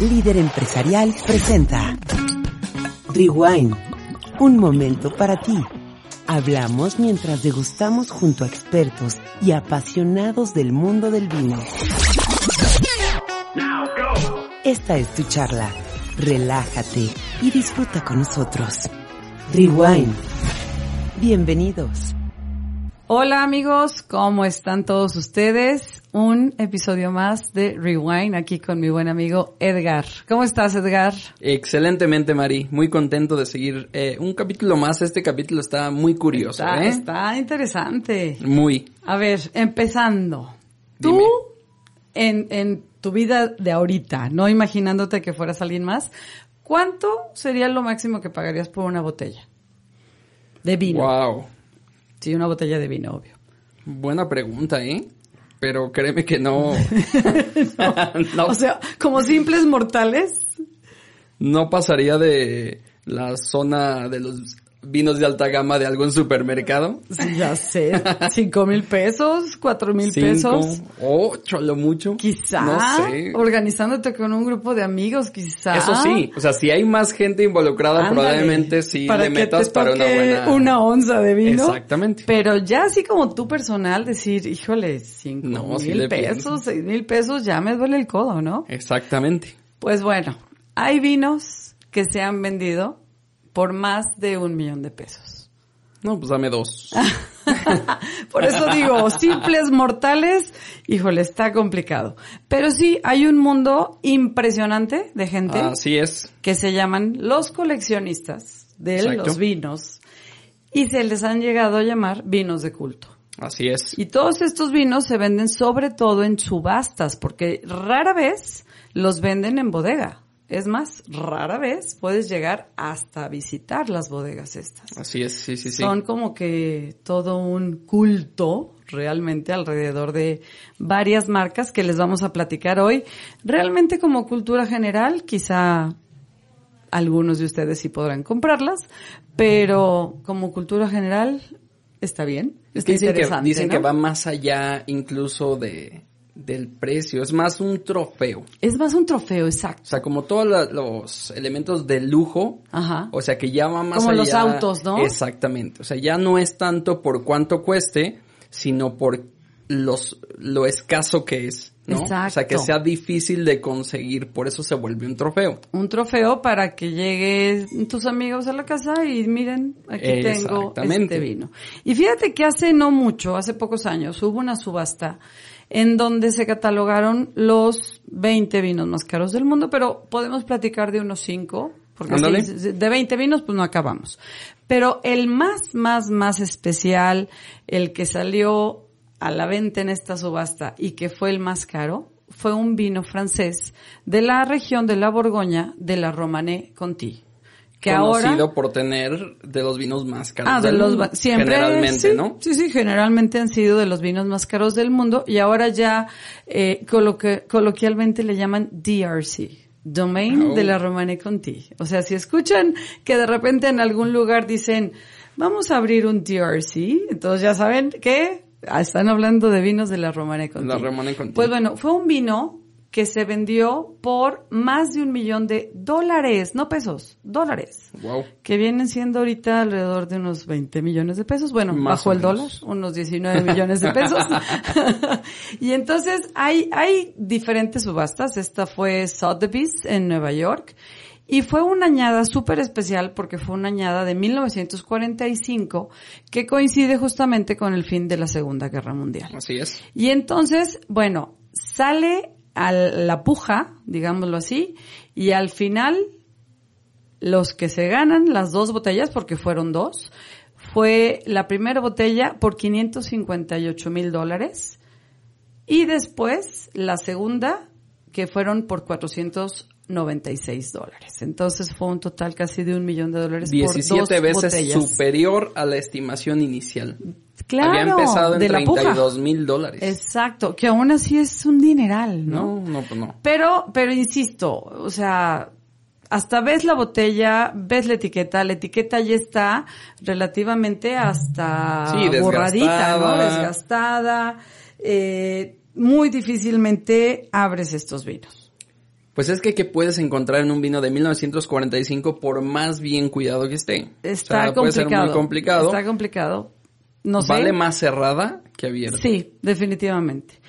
líder empresarial, presenta Rewind, un momento para ti. Hablamos mientras degustamos junto a expertos y apasionados del mundo del vino. Esta es tu charla. Relájate y disfruta con nosotros. Rewind. Bienvenidos. Hola amigos, ¿cómo están todos ustedes? Un episodio más de Rewind aquí con mi buen amigo Edgar. ¿Cómo estás Edgar? Excelentemente Mari, muy contento de seguir eh, un capítulo más. Este capítulo está muy curioso. Está, ¿eh? está interesante. Muy. A ver, empezando. Tú, en, en tu vida de ahorita, no imaginándote que fueras alguien más, ¿cuánto sería lo máximo que pagarías por una botella? De vino. Wow. Sí, una botella de vino, obvio. Buena pregunta, ¿eh? Pero créeme que no. no, O sea, como simples mortales, no pasaría de la zona de los vinos de alta gama de algún supermercado. sí, ya sé, cinco mil pesos, cuatro mil pesos. ocho, lo mucho. Quizá, No sé. organizándote con un grupo de amigos, quizá. Eso sí, o sea, si hay más gente involucrada, Ándale, probablemente sí para le metas para una buena. una onza de vino. Exactamente. Pero ya así como tú personal decir, híjole, cinco No, mil pesos, seis mil pesos, ya me duele el codo, ¿no? Exactamente. Pues bueno, hay vinos que se han vendido por más de un millón de pesos. No, pues dame dos. Por eso digo, simples mortales, híjole, está complicado. Pero sí, hay un mundo impresionante de gente Así es. que se llaman los coleccionistas de Exacto. los vinos y se les han llegado a llamar vinos de culto. Así es. Y todos estos vinos se venden sobre todo en subastas, porque rara vez los venden en bodega. Es más, rara vez puedes llegar hasta visitar las bodegas estas. Así es, sí, sí, sí. Son como que todo un culto realmente alrededor de varias marcas que les vamos a platicar hoy. Realmente como cultura general, quizá algunos de ustedes sí podrán comprarlas, pero como cultura general está bien. Es está dicen, que, interesante, dicen ¿no? que va más allá incluso de del precio. Es más un trofeo. Es más un trofeo, O exacto. sea, como todos la- los elementos de lujo. Ajá. O sea, que ya va más Como allá. los autos, ¿no? Exactamente. O sea, ya no es tanto por cuánto cueste, sino por los lo escaso que es, ¿no? O sea, que Exacto. sea difícil de conseguir, por eso se vuelve un trofeo. un trofeo para que lleguen tus amigos a la casa y miren, aquí tengo este vino. Y fíjate que hace no mucho, hace pocos años, hubo una subasta en donde se catalogaron los 20 vinos más caros del mundo, pero podemos platicar de unos 5, porque si- de 20 vinos pues no acabamos. Pero el más, más, más especial, el que salió a la venta en esta subasta y que fue el más caro, fue un vino francés de la región de la Borgoña de la Romanée Conti. Que Conocido ahora por tener de los vinos más caros Ah, de del los mundo, siempre generalmente, sí, ¿no? Sí, sí, generalmente han sido de los vinos más caros del mundo y ahora ya eh, coloque- coloquialmente le llaman DRC. Domain Oh. de la Romanée Conti. O sea, si escuchan que de repente en algún lugar dicen, vamos a abrir un DRC, entonces ya saben que ah, están hablando de vinos de la Romanée Conti. La Romanée Conti. Pues bueno, fue un vino que se vendió por más de un millón de dólares, no pesos, dólares Wow. que vienen siendo ahorita alrededor de unos 20 millones de pesos. Bueno, Más bajo el dólar, unos 19 millones de pesos. y entonces hay, hay diferentes subastas. Esta fue Sotheby's en Nueva York. Y fue una añada súper especial porque fue una añada de 1945 que coincide justamente con el fin de la Segunda Guerra Mundial. Así es. Y entonces, bueno, sale a la puja, digámoslo así, y al final los que se ganan las dos botellas, porque fueron dos, fue la primera botella por 558 mil dólares y después la segunda que fueron por 496 dólares. Entonces fue un total casi de un millón de dólares por 17 dos veces botellas. superior a la estimación inicial. Claro, Había empezado en de la puja. 32 mil dólares. Exacto, que aún así es un dineral, ¿no? No, no, pues no. Pero, pero insisto, o sea, hasta ves la botella, ves la etiqueta, la etiqueta ya está relativamente hasta Sí, borradita, ¿no? desgastada. Desgastada. Eh, muy difícilmente abres estos vinos. Pues es que ¿qué puedes encontrar en un vino de 1945 por más bien cuidado que esté? Está O sea, complicado. Puede ser muy complicado. Está complicado. No sé. Vale más cerrada que abierta. Sí, definitivamente.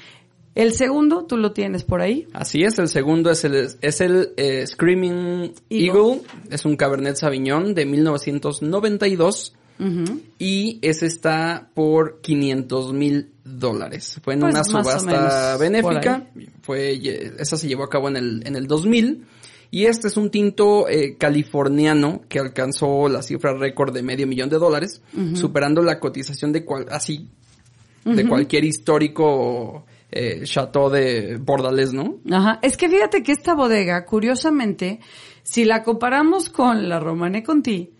El segundo, tú lo tienes por ahí. Así es, el segundo es el, es el eh, Screaming Eagle. Eagle. Es un Cabernet Sauvignon de 1992. Ujú. Y ese está por 500 mil dólares. Fue en Pues una subasta benéfica. Fue, esa se llevó a cabo en el, en el 2000. Y este es un tinto eh, californiano que alcanzó la cifra récord de medio millón de dólares, superando la cotización de cual, así, de cualquier histórico eh, chateau de Bordales, ¿no? Ajá. Es que fíjate que esta bodega, curiosamente, si la comparamos con la Romane Conti,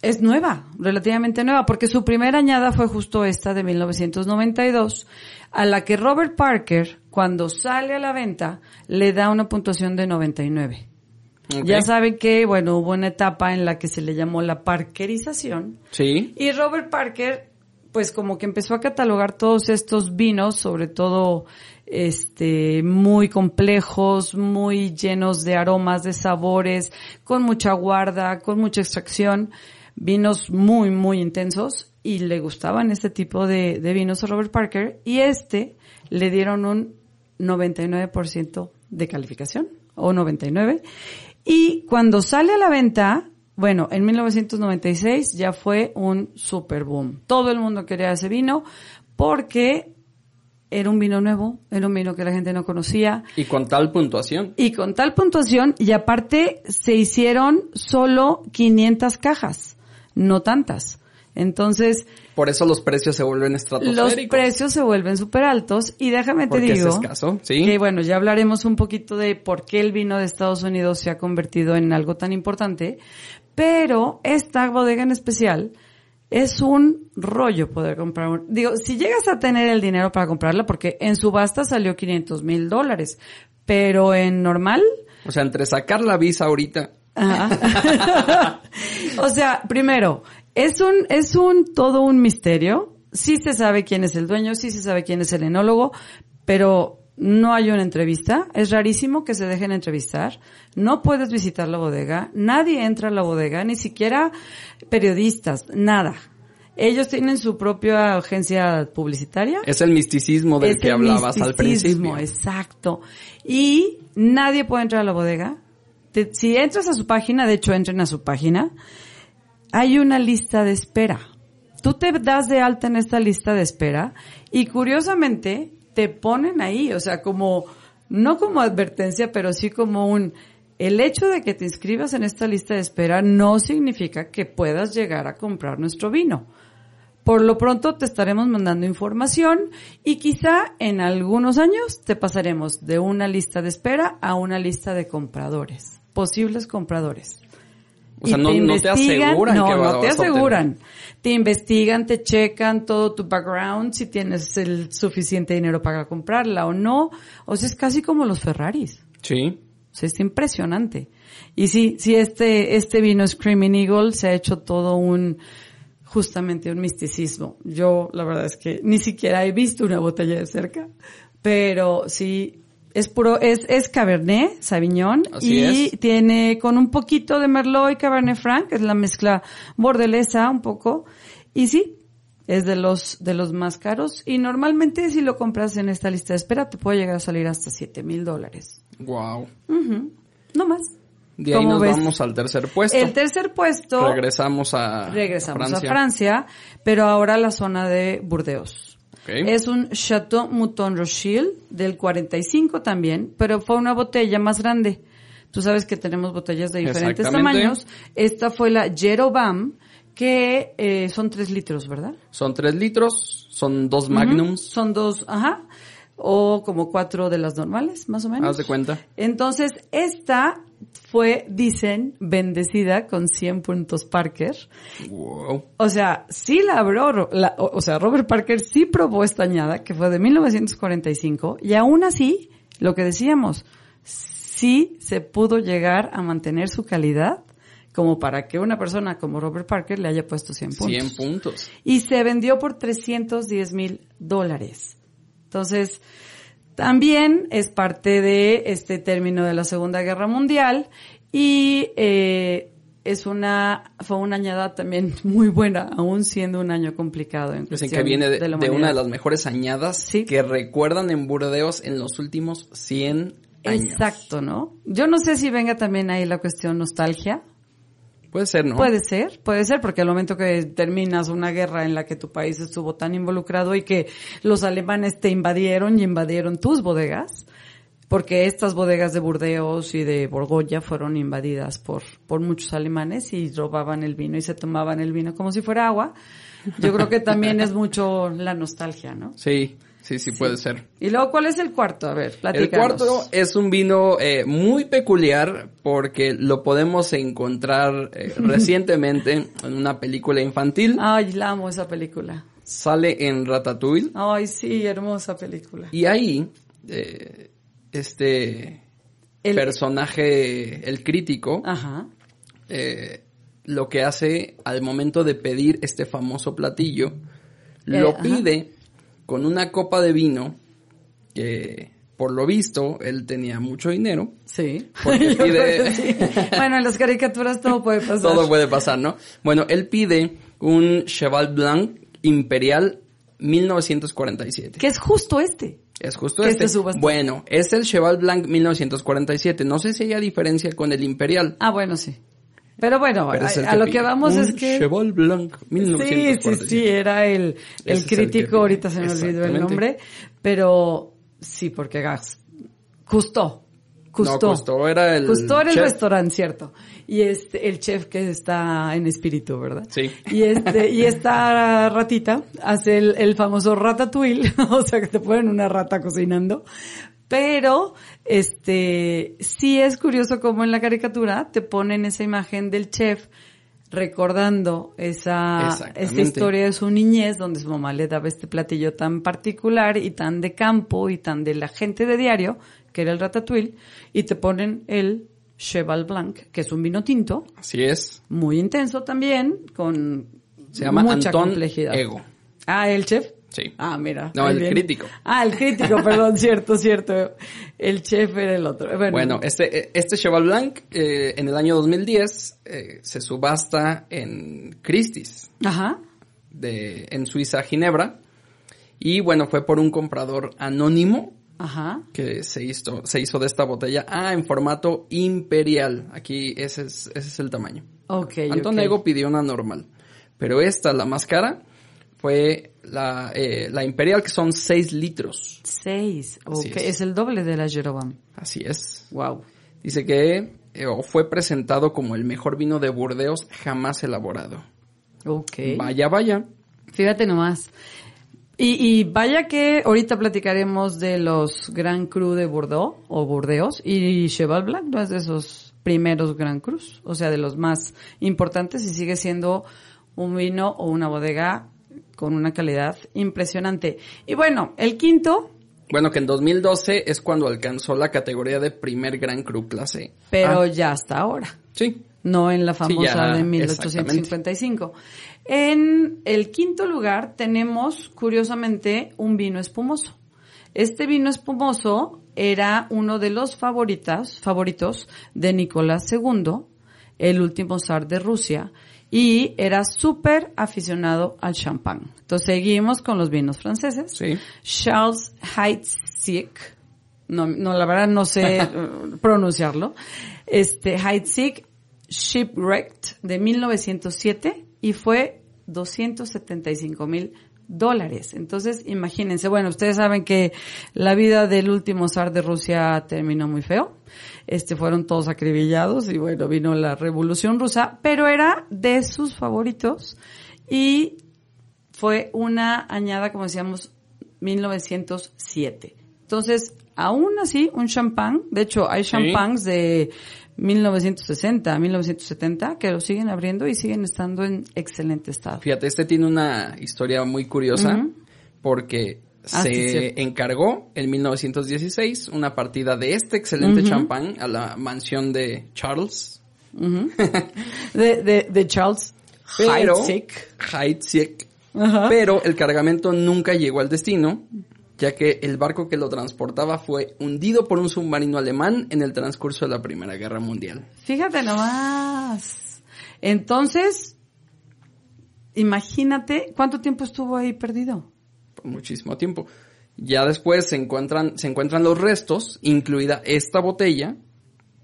es nueva, relativamente nueva, porque su primera añada fue justo esta de 1992, a la que Robert Parker, cuando sale a la venta, le da una puntuación de 99. Ok. Ya saben que, bueno, hubo una etapa en la que se le llamó la parkerización, Sí. y Robert Parker, pues como que empezó a catalogar todos estos vinos, sobre todo, este, muy complejos, muy llenos de aromas, de sabores, con mucha guarda, con mucha extracción, vinos muy, muy intensos, y le gustaban este tipo de, de vinos a Robert Parker, y este le dieron un 99% de calificación, o 99, y cuando sale a la venta, bueno, en 1996 ya fue un super boom. Todo el mundo quería ese vino porque era un vino nuevo, era un vino que la gente no conocía Y con tal puntuación. y con tal puntuación y aparte se hicieron solo 500 cajas, no tantas. Entonces, Por eso los precios se vuelven los estratosféricos. precios se vuelven súper altos y déjame te Porque es digo escaso, ¿sí? que bueno, ya hablaremos un poquito de por qué el vino de Estados Unidos se ha convertido en algo tan importante, pero esta bodega en especial es un rollo poder comprar. un- Digo, si llegas a tener el dinero para comprarla, porque en subasta salió 500 mil dólares, pero en normal, O sea, entre sacar la visa ahorita Ajá. o sea, primero, es un, es un, todo un misterio. Sí se sabe quién es el dueño, sí se sabe quién es el enólogo, pero no hay una entrevista. Es rarísimo que se dejen entrevistar. No puedes visitar la bodega. Nadie entra a la bodega, ni siquiera periodistas, nada. Ellos tienen su propia agencia publicitaria. es el misticismo del Es que hablabas al principio. Exacto. Y nadie puede entrar a la bodega. Te- si entras a su página, de hecho entren a su página, hay una lista de espera. Tú te das de alta en esta lista de espera y curiosamente te ponen ahí, o sea, como, no como advertencia, pero sí como un, el hecho de que te inscribas en esta lista de espera no significa que puedas llegar a comprar nuestro vino. Por lo pronto te estaremos mandando información y quizá en algunos años te pasaremos de una lista de espera a una lista de compradores, posibles compradores. O sea, Y no- no te aseguran no, que no te aseguran. Te investigan, te checan todo tu background, si tienes el suficiente dinero para comprarla o no. O sea, es casi como los Ferraris. Sí. O sea, es impresionante. Y sí, sí, este, este vino Screaming Eagle se ha hecho todo un, justamente un misticismo. Yo, la verdad es que ni siquiera he visto una botella de cerca, pero sí, es puro, es, es Cabernet Sauvignon Así y es. tiene con un poquito de Merlot y Cabernet Franc, es la mezcla bordelesa un poco, y sí, es de los, de los más caros y normalmente si lo compras en esta lista de espera te puede llegar a salir hasta siete mil dólares. Wow. No más. De ahí ¿Cómo nos ves? vamos al tercer puesto. El tercer puesto, Regresamos a regresamos Francia. a Francia, pero ahora a la zona de Burdeos. Es un Chateau Mouton Rothschild del 45 también, pero fue una botella más grande. Tú sabes que tenemos botellas de diferentes tamaños. Esta fue la Jerobam, que eh, son tres litros, ¿verdad? Son tres litros, son dos magnums. Son dos, ajá, o como cuatro de las normales, más o menos. Haz de cuenta. Entonces, esta fue, dicen, bendecida con 100 puntos Parker. Wow. O sea, sí la abrió, la- o o sea, Robert Parker sí probó esta añada, que fue de 1945, y aún así, lo que decíamos, sí se pudo llegar a mantener su calidad como para que una persona como Robert Parker le haya puesto 100 puntos. 100 puntos. Y se vendió por 310 mil dólares. Entonces, También es parte de este término de la Segunda Guerra Mundial y eh, es una fue una añada también muy buena, aún siendo un año complicado. En Dicen que viene de, de, una de las mejores añadas ¿Sí? que recuerdan en Burdeos en los últimos 100 años. Exacto, ¿no? Yo no sé si venga también ahí la cuestión nostalgia. Puede ser, ¿no? Puede ser, puede ser, porque al momento que terminas una guerra en la que tu país estuvo tan involucrado y que los alemanes te invadieron y invadieron tus bodegas, porque estas bodegas de Burdeos y de Borgoya fueron invadidas por, por muchos alemanes y robaban el vino y se tomaban el vino como si fuera agua. Yo creo que también es mucho la nostalgia, ¿no? Sí. Sí, sí, puede ser. Y luego, ¿cuál es el cuarto? A ver, platícanos. El cuarto es un vino eh, muy peculiar porque lo podemos encontrar eh, recientemente en una película infantil. Ay, la amo esa película. Sale en Ratatouille. Ay, sí, hermosa película. Y ahí, eh, este el... personaje, el crítico, Ajá. lo que hace al momento de pedir este famoso platillo, lo pide con una copa de vino que por lo visto él tenía mucho dinero. Sí. Porque pide... sí. Bueno, en las caricaturas todo puede pasar. todo puede pasar, ¿no? Bueno, él pide un Cheval Blanc Imperial 1947. Que es justo este. Es justo este. este bueno, es el Cheval Blanc 1947. No sé si hay diferencia con el Imperial. Ah, bueno, sí. Pero bueno, a, a, lo que vamos un es que... Cheval Blanc, 1947. Sí, sí, sí, era el, el crítico, ahorita se me olvidó el nombre, pero sí, porque gas, Custó. Custó. No, era el Custó era chef. el restaurante, cierto. Y este, el chef que está en espíritu, ¿verdad? Sí. Y este, y esta ratita hace el, el famoso ratatouille, o sea que te ponen una rata cocinando, pero este sí es curioso como en la caricatura te ponen esa imagen del chef recordando esa esta historia de su niñez donde su mamá le daba este platillo tan particular y tan de campo y tan de la gente de diario que era el ratatouille y te ponen el Cheval Blanc que es un vino tinto. Así es. Muy intenso también con se llama mucha Anton complejidad. Ego ah el chef Sí. Ah, mira. No, el bien. crítico. Ah, el crítico, perdón, cierto, cierto. El chef era el otro. Bueno, bueno este, este Cheval Blanc eh, en el año 2010 eh, se subasta en Christie's. Ajá. De, en Suiza, Ginebra. Y bueno, fue por un comprador anónimo. Ajá. Que se hizo, se hizo de esta botella. Ah, en formato imperial. Aquí ese es, ese es el tamaño. Ok. Anton okay. Pidió una normal. Pero esta, la más cara, fue la, eh, la Imperial, que son 6 litros. 6, Así ok. es. Es. el doble de la Jeroboam. Así es. Wow. Dice que eh, fue presentado como el mejor vino de Burdeos jamás elaborado. Ok. Vaya, vaya. Fíjate nomás. Y, y vaya que ahorita platicaremos de los Grand Cru de Bordeaux o Burdeos y Cheval Blanc no es de esos primeros Grand Crus, o sea, de los más importantes y sigue siendo un vino o una bodega con una calidad impresionante. Y bueno, el quinto. Bueno, que en 2012 es cuando alcanzó la categoría de primer Gran Cru clase. Pero ah, ya hasta ahora. Sí. No en la famosa Sí, ya, de 1855. En el quinto lugar tenemos, curiosamente, un vino espumoso. Este vino espumoso era uno de los favoritas, favoritos de Nicolás II, el último zar de Rusia, y era súper aficionado al champán. Entonces seguimos con los vinos franceses. Sí. Charles Heidsieck, no, no, la verdad no sé eh, pronunciarlo, este Heidsieck Shipwrecked de 1907 y fue 275 mil dólares. Entonces, imagínense, bueno, ustedes saben que la vida del último zar de Rusia terminó muy feo. Este fueron todos acribillados y bueno, vino la revolución rusa, pero era de sus favoritos y fue una añada, como decíamos, 1907. Entonces, aún así, un champán, de hecho, hay champáns de 1960, 1970 que lo siguen abriendo y siguen estando en excelente estado. Fíjate, este tiene una historia muy curiosa porque Ah, se encargó en 1916 una partida de este excelente champán a la mansión de Charles. De, de, de Charles Heidsieck. Pero el cargamento nunca llegó al destino ya que el barco que lo transportaba fue hundido por un submarino alemán en el transcurso de la Primera Guerra Mundial. Fíjate nomás. Entonces, imagínate cuánto tiempo estuvo ahí perdido. Por muchísimo tiempo. Ya después se encuentran, se encuentran los restos, incluida esta botella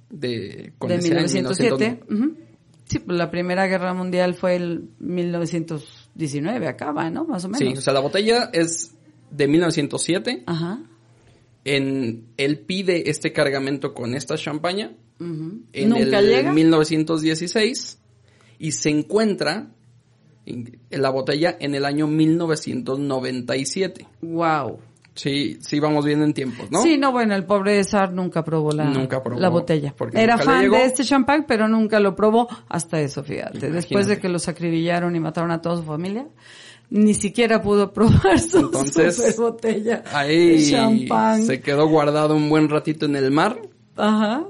de, con de 1907. Sí, pues la Primera Guerra Mundial fue el 1919, acaba, ¿no? Más o menos. Sí, o sea, la botella es de 1907. Ajá. En, él pide este cargamento con esta champaña. En ¿Nunca el llega? 1916 y se encuentra en la botella en el año 1997. Wow. Sí, sí vamos bien en tiempos, ¿no? Sí, no, bueno, el pobre Sar nunca probó la, Nunca probó, la botella. porque Era fan de este champán, pero nunca lo probó hasta eso, fíjate. Imagínate. Después de que los acribillaron y mataron a toda su familia, ni siquiera pudo probar su Entonces, super botella Ahí de champán. se quedó guardado un buen ratito en el mar. Ajá.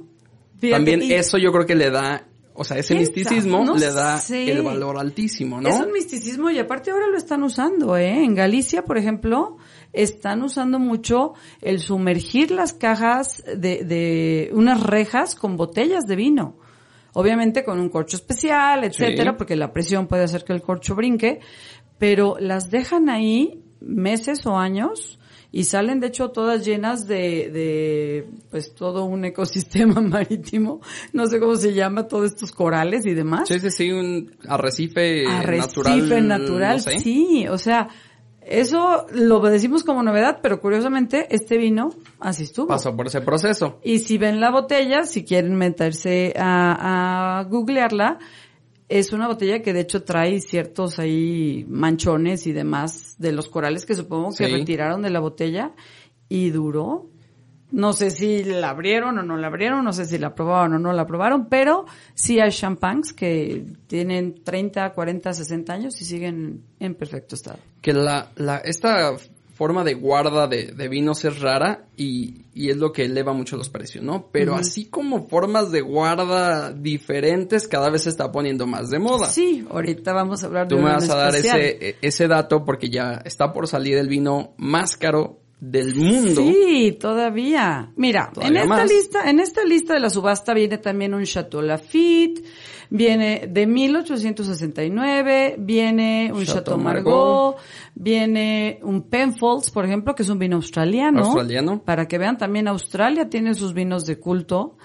Fíjate, También y eso yo creo que le da, o sea, ese ¿Quién misticismo? No le da sé. el valor altísimo, ¿no? Es un misticismo y aparte ahora lo están usando, ¿eh? En Galicia, por ejemplo, están usando mucho el sumergir las cajas de, de unas rejas con botellas de vino. Obviamente con un corcho especial, etcétera, Sí. porque la presión puede hacer que el corcho brinque, pero las dejan ahí meses o años y salen de hecho todas llenas de, de pues todo un ecosistema marítimo, no sé cómo se llama, todos estos corales y demás. Sí, sí, sí, un arrecife, Arrecife natural. natural, no sé. sí, o sea, eso lo decimos como novedad, pero curiosamente este vino así estuvo. Pasó por ese proceso. Y si ven la botella, si quieren meterse a, a googlearla, es una botella que de hecho trae ciertos ahí manchones y demás de los corales que supongo que Sí. retiraron de la botella y duró. No sé si la abrieron o no la abrieron, no sé si la probaron o no la probaron, pero sí hay champagnes que tienen 30, 40, 60 años y siguen en perfecto estado. Que la, la, esta forma de guarda de, de vinos es rara y, y es lo que eleva mucho los precios, ¿no? Pero así como formas de guarda diferentes, cada vez se está poniendo más de moda. Sí, ahorita vamos a hablar Tú de me uno vas a dar especial. ese, ese dato porque ya está por salir el vino más caro del mundo. Sí, todavía. Mira, en esta más. lista, en esta lista de la subasta viene también un Chateau Lafite, viene de 1869, viene un Chateau Chateau, Margaux. Margaux, viene un Penfolds, por ejemplo, que es un vino australiano. Australiano. Para que vean, también Australia tiene sus vinos de culto.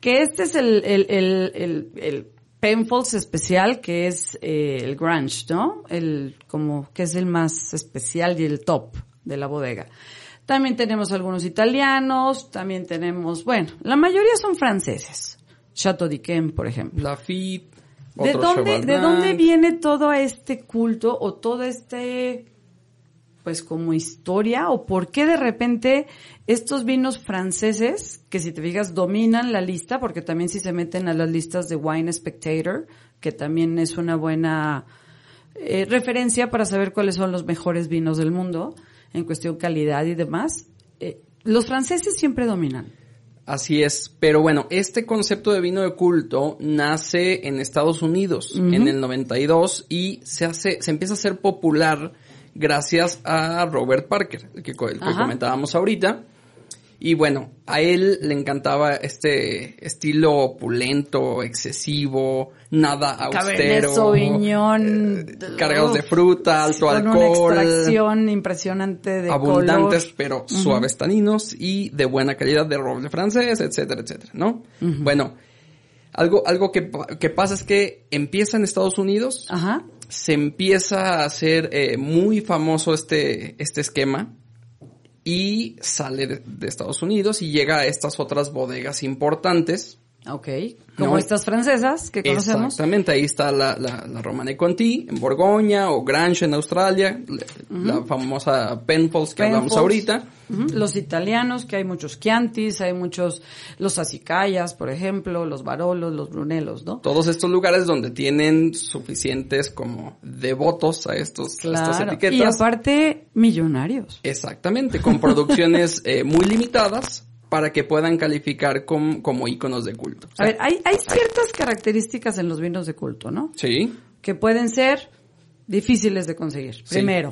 Que este es el, el, el, el, el Penfolds especial, que es eh, el Grange, ¿no? El, como, que es el más especial y el top de la bodega. También tenemos algunos italianos, también tenemos, bueno, la mayoría son franceses. Chateau d'Yquem, por ejemplo. Lafitte. ¿De dónde, ¿De dónde viene todo este culto o todo este, pues como historia o por qué de repente estos vinos franceses, que si te fijas dominan la lista, porque también si se meten a las listas de Wine Spectator, que también es una buena eh, referencia para saber cuáles son los mejores vinos del mundo en cuestión calidad y demás, eh, los franceses siempre dominan. Así es, pero bueno, este concepto de vino de culto nace en Estados Unidos en el 92 y se hace, se empieza a hacer popular gracias a Robert Parker, el que, el que comentábamos ahorita. Y bueno, a él le encantaba este estilo opulento, excesivo, nada austero. Sauvignon. eh, cargados de fruta, alto con alcohol. una extracción impresionante de abundantes color. pero suaves taninos y de buena calidad de roble francés, etcétera, etcétera, ¿no? Bueno, algo, algo que, que pasa es que empieza en Estados Unidos, Ajá. se empieza a hacer eh, muy famoso este, este esquema y sale de, Estados Unidos y llega a estas otras bodegas importantes. Ok. Como No. estas francesas que conocemos. Exactamente, ahí está la, la, la Romane Conti en Borgoña o Grange en Australia, la, la famosa Penfolds que hablamos ahorita. Los italianos, que hay muchos Chiantis, hay muchos, los Acicayas, por ejemplo, los Barolos, los Brunelos, ¿no? Todos estos lugares donde tienen suficientes como devotos a estos a estas etiquetas. Y aparte, millonarios. Exactamente, con producciones eh, muy limitadas para que puedan calificar com- como íconos de culto. O A ver, hay, hay ciertas características en los vinos de culto, ¿no? Sí, Que pueden ser difíciles de conseguir. Sí. Primero,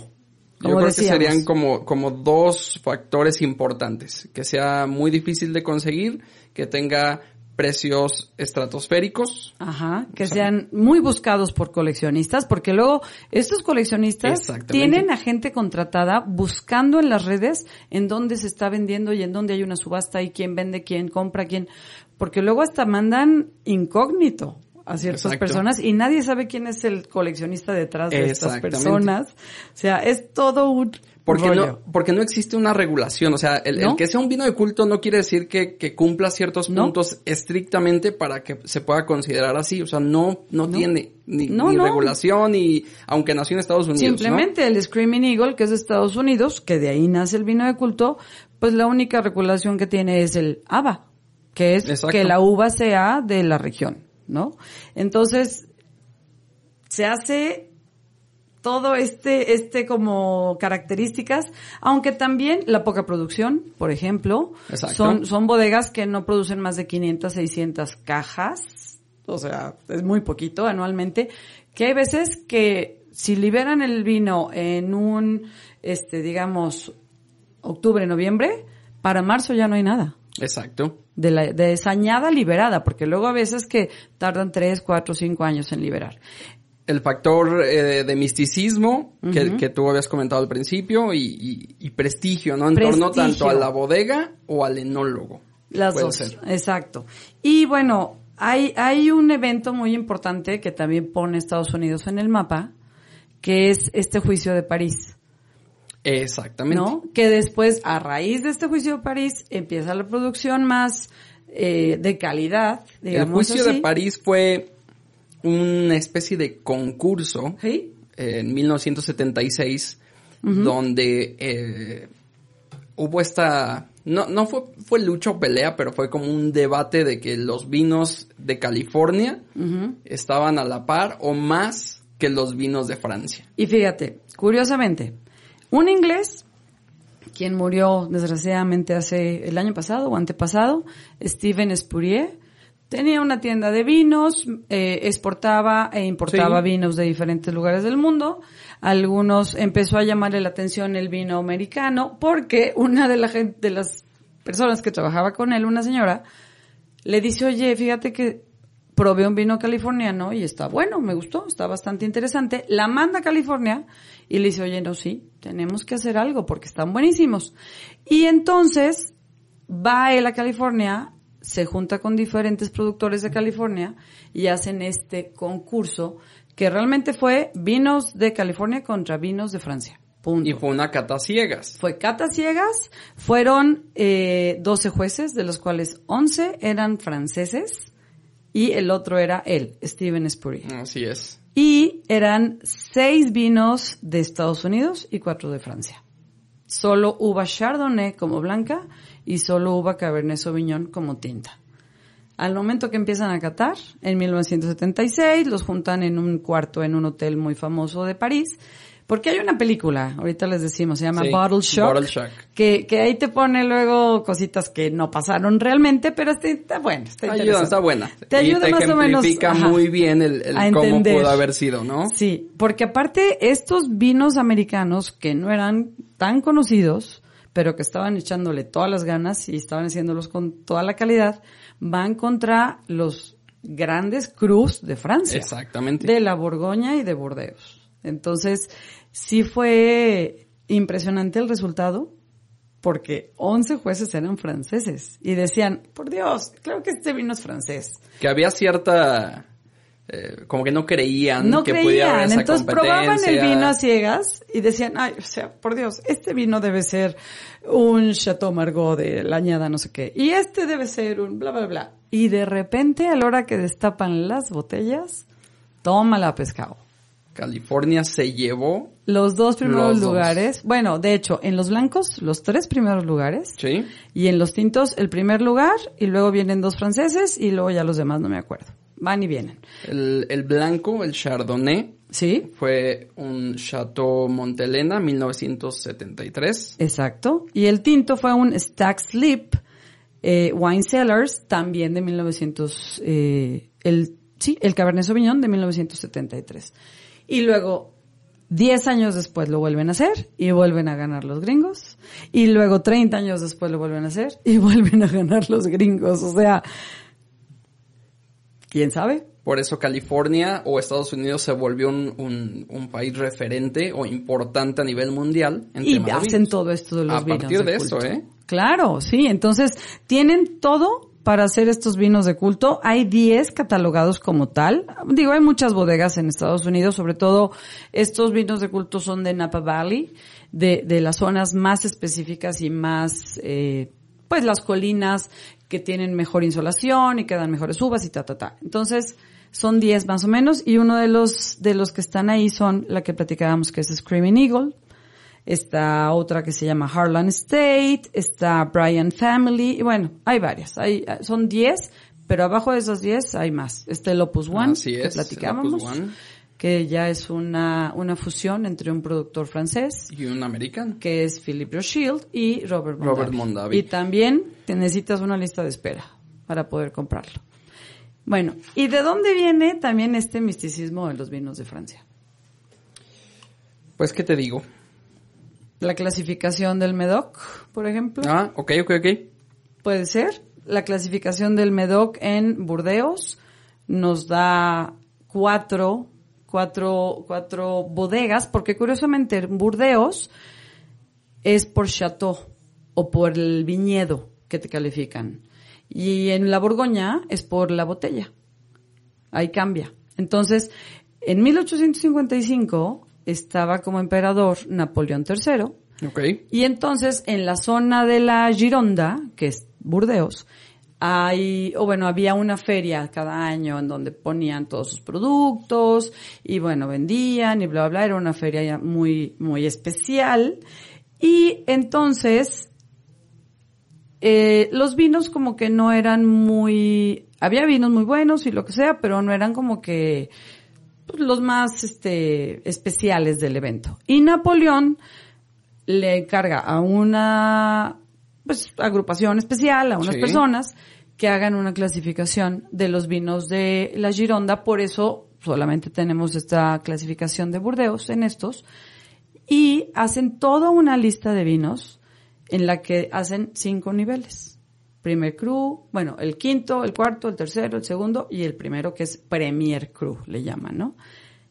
Yo Como creo decíamos. que serían como, como dos factores importantes. Que sea muy difícil de conseguir, que tenga precios estratosféricos. Ajá, que O sea, sean muy buscados por coleccionistas, porque luego estos coleccionistas tienen a gente contratada buscando en las redes en dónde se está vendiendo y en dónde hay una subasta y quién vende, quién compra, quién, porque luego hasta mandan incógnito a ciertas Exacto. personas y nadie sabe quién es el coleccionista detrás de estas personas. O sea, es todo un Porque rollo. no, porque no existe una regulación. O sea, el, que sea un vino de culto no quiere decir que, que cumpla ciertos No. puntos estrictamente para que se pueda considerar así. O sea, no, no, No. tiene ni, ni regulación y aunque nació en Estados Unidos. Simplemente el Screaming Eagle, que es de Estados Unidos, que de ahí nace el vino de culto, pues la única regulación que tiene es el ABA, que es Exacto. que la uva sea de la región, ¿no? Entonces, se hace todo este, este como características, aunque también la poca producción, por ejemplo, Exacto. son, son bodegas que no producen más de 500, 600 cajas, o sea, es muy poquito anualmente, que hay veces que si liberan el vino en un, este, digamos, octubre, noviembre, para marzo ya no hay nada Exacto. De, la, de esa añada liberada, porque luego a veces que tardan 3, 4, 5 años en liberar. El factor eh, de misticismo que, que tú habías comentado al principio y, y- y prestigio, ¿no? En torno tanto a la bodega o al enólogo. Las dos, ser. exacto. Y bueno, hay, hay un evento muy importante que también pone Estados Unidos en el mapa, que es este juicio de París, Exactamente. ¿no? Que después, a raíz de este juicio de París, empieza la producción más eh, de calidad, El juicio así. de París fue una especie de concurso ¿Sí? eh, en 1976 donde eh, hubo esta no no fue fue lucha o pelea pero fue como un debate de que los vinos de California estaban a la par o más que los vinos de Francia Y fíjate, curiosamente, un inglés, quien murió desgraciadamente hace el año pasado o antepasado, Steven Spurrier, tenía una tienda de vinos, eh, exportaba e importaba Sí. vinos de diferentes lugares del mundo. Algunos empezó a llamarle la atención el vino americano porque una de, la gente, de las personas que trabajaba con él, una señora, le dice, oye, fíjate que probé un vino californiano y está bueno, me gustó, está bastante interesante. La manda a California y le dice, oye, no, sí, tenemos que hacer algo porque están buenísimos. Y entonces va él a California, se junta con diferentes productores de California y hacen este concurso que realmente fue vinos de California contra vinos de Francia. Punto. y fue una cata ciegas Fue cata ciegas, fueron eh, 12 jueces, de los cuales 11 eran franceses y el otro era él, Steven Spurrier. así es Y eran 6 vinos de Estados Unidos y 4 de Francia. Solo uva Chardonnay como blanca y solo uva Cabernet Sauvignon como tinta. Al momento que empiezan a catar, en 1976, los juntan en un cuarto en un hotel muy famoso de París, porque hay una película, ahorita les decimos, se llama Sí, Bottle Shock, Bottle Shock. Que, que ahí te pone luego cositas que no pasaron realmente, pero está, está bueno, está ayuda está buena Te ayuda te más o menos, ajá, muy bien el, cómo pudo haber sido no Sí, porque aparte estos vinos americanos que no eran tan conocidos, pero que estaban echándole todas las ganas y estaban haciéndolos con toda la calidad, van contra los grandes crus de Francia. Exactamente. De la Borgoña y de Burdeos. Entonces, sí fue impresionante el resultado, porque 11 jueces eran franceses y decían, por Dios, claro que este vino es francés. que había cierta eh, como que no creían No que pudiera haber creían, esa entonces probaban el vino a ciegas y decían, ay, o sea, por Dios, este vino debe ser un Chateau Margaux de la añada no sé qué, y este debe ser un bla, bla, bla. Y de repente, a la hora que destapan las botellas, tómala pescado. California se llevó, Los dos primeros Los dos. lugares, bueno, de hecho, en los blancos, los tres primeros lugares, ¿sí? y en los tintos, el primer lugar, y luego vienen dos franceses, y luego ya los demás no me acuerdo. Van y vienen. El, el blanco, el Chardonnay, ¿Sí? fue un Chateau Montelena, 1973. Exacto. Y el tinto fue un Stack Slip eh, Wine Cellars, también de 1900, eh, el, sí, el Cabernet Sauvignon de 1973. Y luego, 10 años después lo vuelven a hacer y vuelven a ganar los gringos. Y luego 30 años después lo vuelven a hacer y vuelven a ganar los gringos. O sea, ¿quién sabe? Por eso California o Estados Unidos se volvió un, un, país referente o importante a nivel mundial. En y hacen todo esto de los a partir de, eso, ¿eh? Claro, sí. Entonces, tienen todo para hacer estos vinos de culto. Hay 10 catalogados como tal. Digo, hay muchas bodegas en Estados Unidos, sobre todo estos vinos de culto son de Napa Valley, de, de las zonas más específicas y más, eh, pues las colinas que tienen mejor insolación y que dan mejores uvas y ta, ta, ta. Entonces, son 10 más o menos y uno de los, de los que están ahí son la que platicábamos que es Screaming Eagle, está otra que se llama Harlan State, está Brian Family, y bueno, hay varias, hay, son 10, pero abajo de esos 10 hay más. Este el Opus One, que platicábamos, que ya es una, una fusión entre un productor francés y un americano, que es Philip Rothschild y Robert Mondavi. Robert Mondavi. Y también te necesitas una lista de espera para poder comprarlo. Bueno, ¿y de dónde viene también este misticismo de los vinos de Francia? Pues, ¿qué te digo? La clasificación del Medoc, por ejemplo. Ah, ok, ok, ok. Puede ser. La clasificación del Medoc en Burdeos nos da cuatro, cuatro, cuatro bodegas, porque curiosamente en Burdeos es por chateau o por el viñedo que te califican. Y en la Borgoña es por la botella. Ahí cambia. Entonces, en 1855 estaba como emperador Napoleón III. Okay. Y entonces en la zona de la Gironda, que es Burdeos, hay, o bueno, había una feria cada año en donde ponían todos sus productos y bueno, vendían y bla, bla, bla. Era una feria muy, muy especial. Y entonces eh, los vinos como que no eran muy, había vinos muy buenos y lo que sea, pero no eran como que pues, los más este, especiales del evento. Y Napoleón le encarga a una pues, agrupación especial, a unas personas, que hagan una clasificación de los vinos de la Gironda, por eso solamente tenemos esta clasificación de Burdeos en estos, y hacen toda una lista de vinos en la que hacen cinco niveles. Primer cru, bueno, el quinto, el cuarto, el tercero, el segundo y el primero que es Premier Cru, le llaman, ¿no?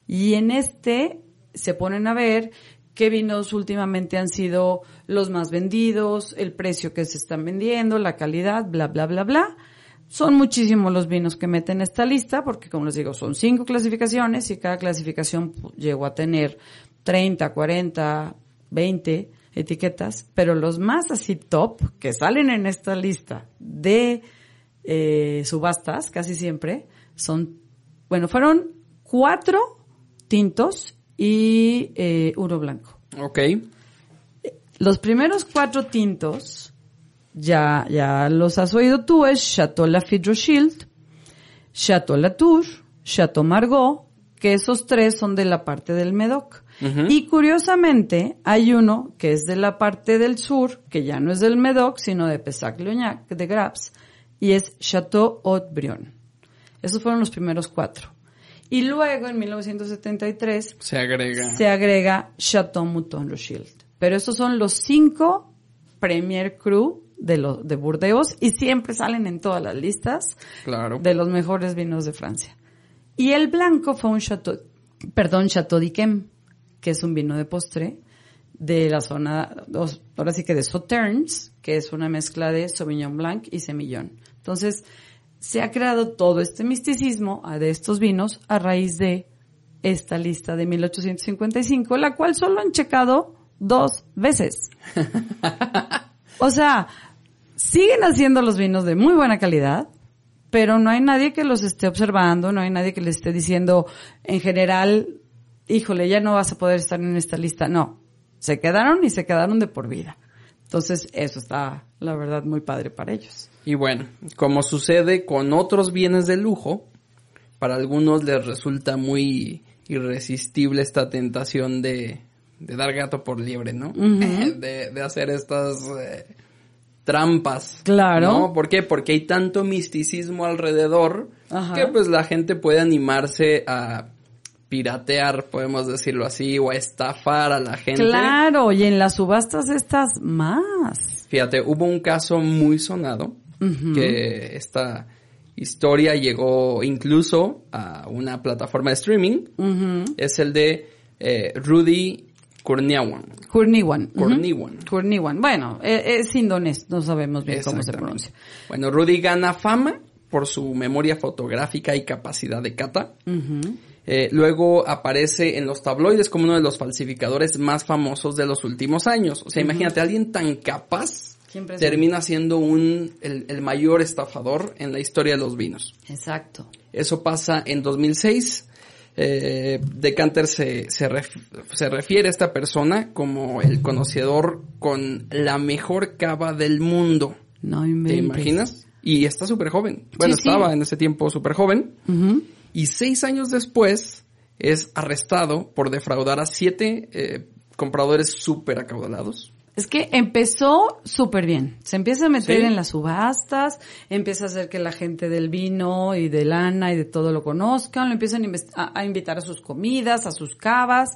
Y en este se ponen a ver qué vinos últimamente han sido los más vendidos, el precio que se están vendiendo, la calidad, bla, bla, bla, bla. Son muchísimos los vinos que meten en esta lista porque, como les digo, son cinco clasificaciones y cada clasificación llegó a tener 30, 40, 20 etiquetas, pero los más así top que salen en esta lista de eh, subastas casi siempre son, bueno, fueron cuatro tintos y eh, uno blanco. Ok. Los primeros cuatro tintos, ya, ya los has oído tú, es Chateau Lafite Rothschild, Chateau Latour, Chateau Margaux, que esos tres son de la parte del Medoc. Y curiosamente, hay uno que es de la parte del sur, que ya no es del Medoc, sino de Pesac-Leognac, de Graps, y es Chateau Haut-Brion. Esos fueron los primeros cuatro. Y luego, en 1973, se agrega, se agrega Chateau Mouton Rothschild. Pero esos son los cinco Premier Cru de, los de Burdeos y siempre salen en todas las listas claro. de los mejores vinos de Francia. Y el blanco fue un Chateau, perdón, Chateau d'Yquem que es un vino de postre de la zona, ahora sí que de Sauternes, que es una mezcla de Sauvignon Blanc y Semillón. Entonces, se ha creado todo este misticismo de estos vinos a raíz de esta lista de 1855, la cual solo han checado dos veces. o sea, siguen haciendo los vinos de muy buena calidad, pero no hay nadie que los esté observando, no hay nadie que les esté diciendo en general híjole, ya no vas a poder estar en esta lista. No, se quedaron y se quedaron de por vida. Entonces, eso está, la verdad, muy padre para ellos. Y bueno, como sucede con otros bienes de lujo, para algunos les resulta muy irresistible esta tentación de, de dar gato por liebre, ¿no? de, de, hacer estas eh, trampas. Claro. ¿no? ¿Por qué? Porque hay tanto misticismo alrededor que pues la gente puede animarse a piratear, podemos decirlo así, o a estafar a la gente. Claro, y en las subastas estas más. Fíjate, hubo un caso muy sonado que esta historia llegó incluso a una plataforma de streaming. Es el de eh, Rudy Kurniawan. Kurniwan. Kurniwan. Kurniwan. Bueno, e- es, indonés, no sabemos bien cómo se pronuncia. Bueno, Rudy gana fama por su memoria fotográfica y capacidad de cata. Eh, luego aparece en los tabloides como uno de los falsificadores más famosos de los últimos años. O sea, imagínate, alguien tan capaz termina siendo un, el, el, mayor estafador en la historia de los vinos. Exacto. Eso pasa en 2006. Eh, Decanter se, se, se, refiere a esta persona como el conocedor con la mejor cava del mundo. No inventes. ¿Te imaginas? Y está súper joven. Bueno, Sí, sí. estaba en ese tiempo súper joven. Y seis años después es arrestado por defraudar a siete eh, compradores súper acaudalados. Es que empezó súper bien. Se empieza a meter Sí. en las subastas, empieza a hacer que la gente del vino y de lana y de todo lo conozcan, lo empiezan a invitar a sus comidas, a sus cavas,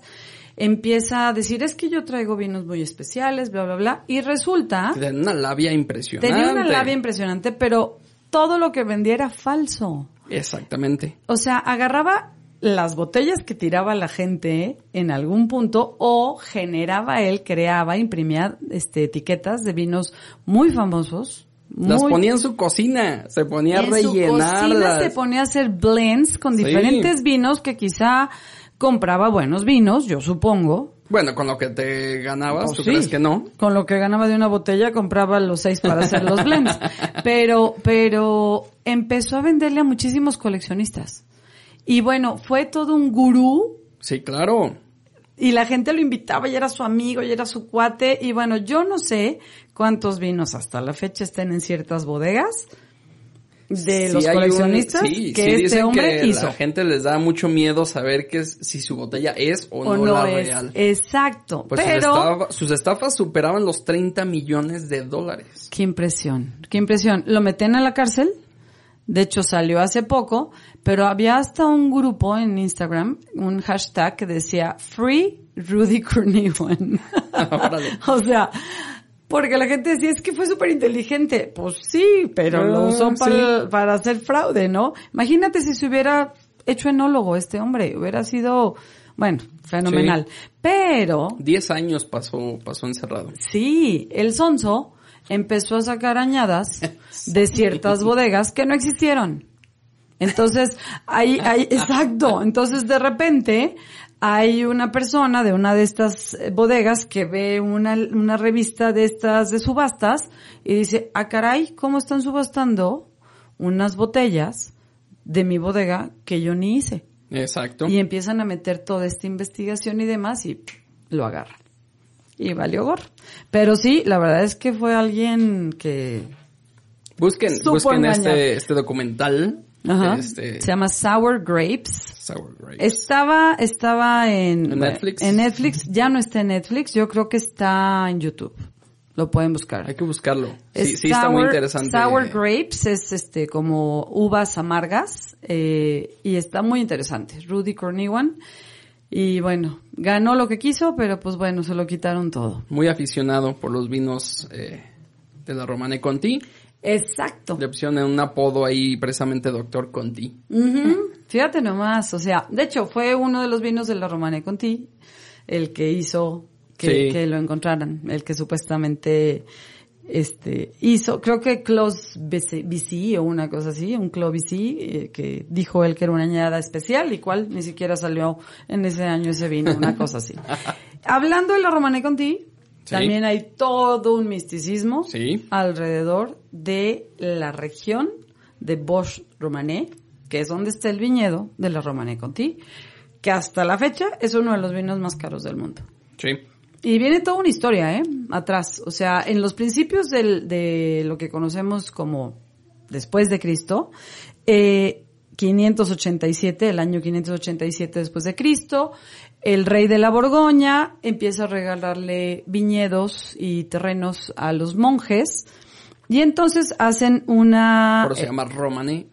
empieza a decir, es que yo traigo vinos muy especiales, bla, bla, bla, y resulta, Tenía una labia impresionante. tenía una labia impresionante, pero todo lo que vendía era falso. Exactamente. O sea, agarraba las botellas que tiraba la gente en algún punto o generaba él, creaba, imprimía este, etiquetas de vinos muy famosos. Las muy- ponía en su cocina, se ponía a en su cocina se ponía a hacer blends con Sí. diferentes vinos que quizá compraba buenos vinos, yo supongo. Bueno, con lo que te ganabas, Pues ¿tú sí. crees que no? Con lo que ganaba de una botella compraba los seis para hacer los blends. Pero, pero empezó a venderle a muchísimos coleccionistas. Y bueno, fue todo un gurú Sí, claro. y la gente lo invitaba y era su amigo y era su cuate. Y bueno, yo no sé cuántos vinos hasta la fecha estén en ciertas bodegas de Sí los un- coleccionistas sí, que sí este hombre que hizo. la gente les da mucho miedo saber que es- si su botella es o, o no, no la es. real. Exacto. Pues sus, pero estafa- sus estafas superaban los 30 millones de dólares. Qué impresión, qué impresión. Lo meten a la cárcel, de hecho salió hace poco, pero había hasta un grupo en Instagram, un hashtag que decía Free Rudy. Órale. o sea, porque la gente decía, es que fue súper inteligente. Pues sí, pero lo Ah, usó para, sí. para hacer fraude, ¿no? Imagínate si se hubiera hecho enólogo este hombre, hubiera sido, bueno, fenomenal. Pero 10 años pasó, pasó encerrado. Sí, el sonso empezó a sacar añadas de ciertas bodegas que no existieron. Entonces, hay, hay, exacto. Entonces, de repente, hay una persona de una de estas eh, bodegas que ve una, una revista de estas de subastas y dice, ah, caray, ¿cómo están subastando unas botellas de mi bodega que yo ni hice? Exacto. Y empiezan a meter toda esta investigación y demás y lo agarran. Y valió gorro. Pero sí, la verdad es que fue alguien que... Busquen, busquen este, este documental. Ajá, Este, Se llama Sour Grapes. Sour Grapes. Estaba, estaba en, ¿En Netflix? En Netflix, ya no está en Netflix, yo creo que está en YouTube. Lo pueden buscar. Hay que buscarlo. Es Sí, sí está muy sour- interesante. Sour grapes es este como uvas amargas eh, y está muy interesante. Rudy Corniwan y bueno ganó lo que quiso, pero pues bueno se lo quitaron todo. Muy aficionado por los vinos eh, de la Romane Conti. Exacto. Le pusieron un apodo ahí precisamente Doctor Conti. Ujú. Fíjate nomás, o sea, de hecho fue uno de los vinos de la Romane Conti el que hizo que, Sí. que lo encontraran, el que supuestamente este hizo, creo que Clos BC o una cosa así, un Clos BC, eh, que dijo él que era una añada especial y cual ni siquiera salió en ese año ese vino, una cosa así. Hablando de la Romane Conti, Sí. también hay todo un misticismo Sí. alrededor de la región de Bosch Romané, que es donde está el viñedo de la Romané Conti, que hasta la fecha es uno de los vinos más caros del mundo. Sí. Y viene toda una historia, ¿eh? Atrás. O sea, en los principios del, de lo que conocemos como después de Cristo, eh, 587, el año 587 después de Cristo, el rey de la Borgoña empieza a regalarle viñedos y terrenos a los monjes y entonces hacen una... Por eso se llama Romane.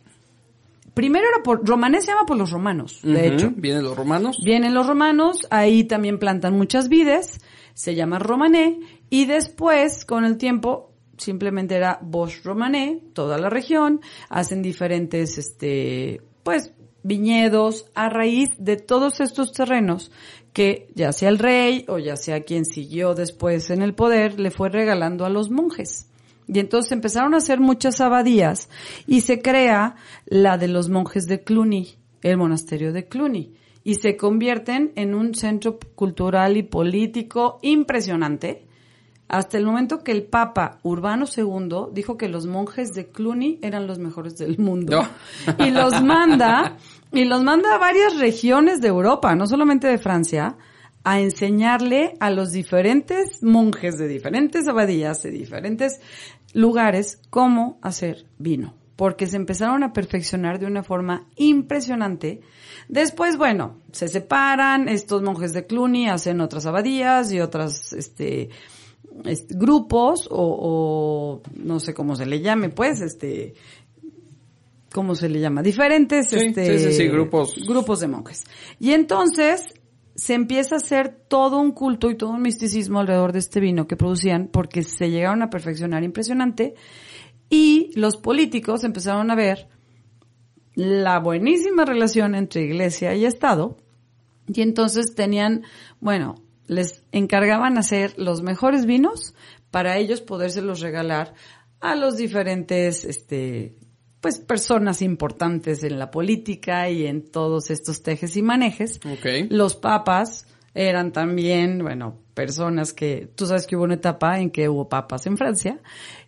primero era por, romané se llama por los romanos, de hecho. Vienen los romanos. Vienen los romanos, ahí también plantan muchas vides, se llama romané, y después, con el tiempo, simplemente era Bosch romané, toda la región, hacen diferentes, este, pues, viñedos a raíz de todos estos terrenos que ya sea el rey o ya sea quien siguió después en el poder, le fue regalando a los monjes. Y entonces empezaron a hacer muchas abadías y se crea la de los monjes de Cluny, el monasterio de Cluny. Y se convierten en un centro cultural y político impresionante hasta el momento que el Papa Urbano II dijo que los monjes de Cluny eran los mejores del mundo. No. Y los manda, y los manda a varias regiones de Europa, no solamente de Francia, a enseñarle a los diferentes monjes de diferentes abadías, de diferentes lugares, cómo hacer vino. Porque se empezaron a perfeccionar de una forma impresionante. Después, bueno, se separan, estos monjes de Cluny hacen otras abadías y otras, este, grupos o, o no sé cómo se le llame, pues, este, ¿cómo se le llama? Diferentes, Sí, este, sí, sí, sí, grupos. grupos de monjes. Y entonces se empieza a hacer todo un culto y todo un misticismo alrededor de este vino que producían porque se llegaron a perfeccionar impresionante y los políticos empezaron a ver la buenísima relación entre iglesia y Estado y entonces tenían, bueno, les encargaban hacer los mejores vinos para ellos podérselos regalar a los diferentes, este, pues personas importantes en la política y en todos estos tejes y manejes. Ok. Los papas eran también, bueno, personas que, tú sabes que hubo una etapa en que hubo papas en Francia.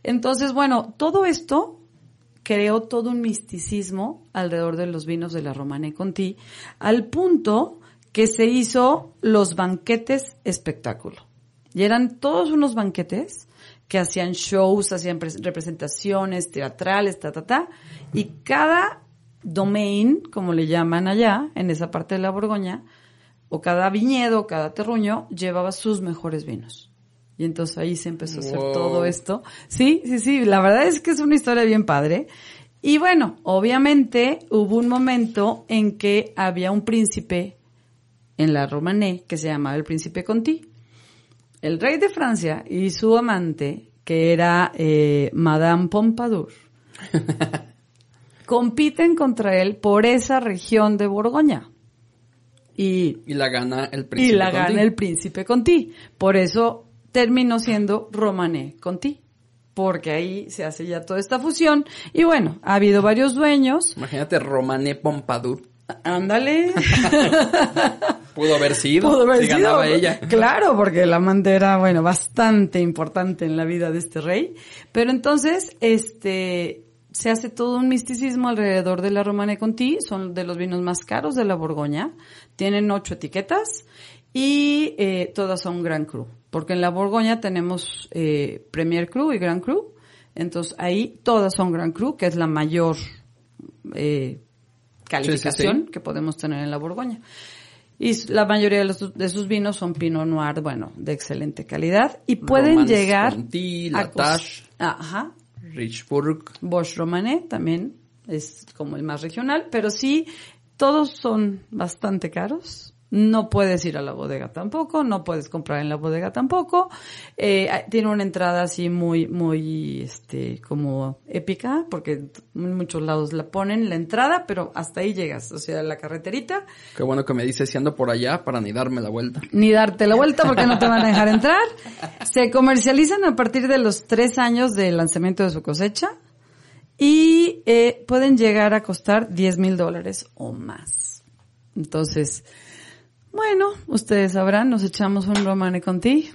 Entonces, bueno, todo esto creó todo un misticismo alrededor de los vinos de la Romana y Conti, al punto que se hizo los banquetes espectáculo. Y eran todos unos banquetes que hacían shows, hacían pres- representaciones teatrales, ta, ta, ta, y cada domain, como le llaman allá, en esa parte de la Borgoña, o cada viñedo, cada terruño, llevaba sus mejores vinos. Y entonces ahí se empezó a hacer todo esto. Sí, sí, sí, la verdad es que es una historia bien padre. Y bueno, obviamente hubo un momento en que había un príncipe en la Romanée que se llamaba el príncipe Conti. El rey de Francia y su amante, que era eh, Madame Pompadour, compiten contra él por esa región de Borgoña. Y, Y la gana el y príncipe. la Conti. gana el príncipe Conti. Por eso terminó siendo Romané Conti. Porque ahí se hace ya toda esta fusión. Y bueno, ha habido varios dueños. Imagínate Romané Pompadour. Ándale. Pudo haber sido. Pudo haber si sido. ganaba ella. Claro, porque el amante era, bueno, bastante importante en la vida de este rey. Pero entonces, este, se hace todo un misticismo alrededor de la Romane Conti. Son de los vinos más caros de la Borgoña. Tienen ocho etiquetas y eh, todas son Grand Cru. Porque en la Borgoña tenemos eh, Premier Cru y Grand Cru. Entonces ahí todas son Grand Cru, que es la mayor eh, calificación sí. que podemos tener en la Borgoña. Y la mayoría de, los- de sus vinos son Pinot Noir, bueno, de excelente calidad. Y pueden Romance llegar Conti, a Ajá. Richburg. Bosch Romané también es como el más regional, pero sí, todos son bastante caros. No puedes ir a la bodega tampoco, no puedes comprar en la bodega tampoco. Eh, tiene una entrada así muy, muy, este, como épica, porque en muchos lados la ponen la entrada, pero hasta ahí llegas, o sea, la carreterita, Qué bueno que me dices si ando por allá para ni darme la vuelta. ni darte la vuelta porque no te van a dejar entrar. Se comercializan a partir de los tres años del lanzamiento de su cosecha y eh, pueden llegar a costar 10 mil dólares o más. Entonces, bueno, ustedes sabrán, nos echamos un Romane Conti.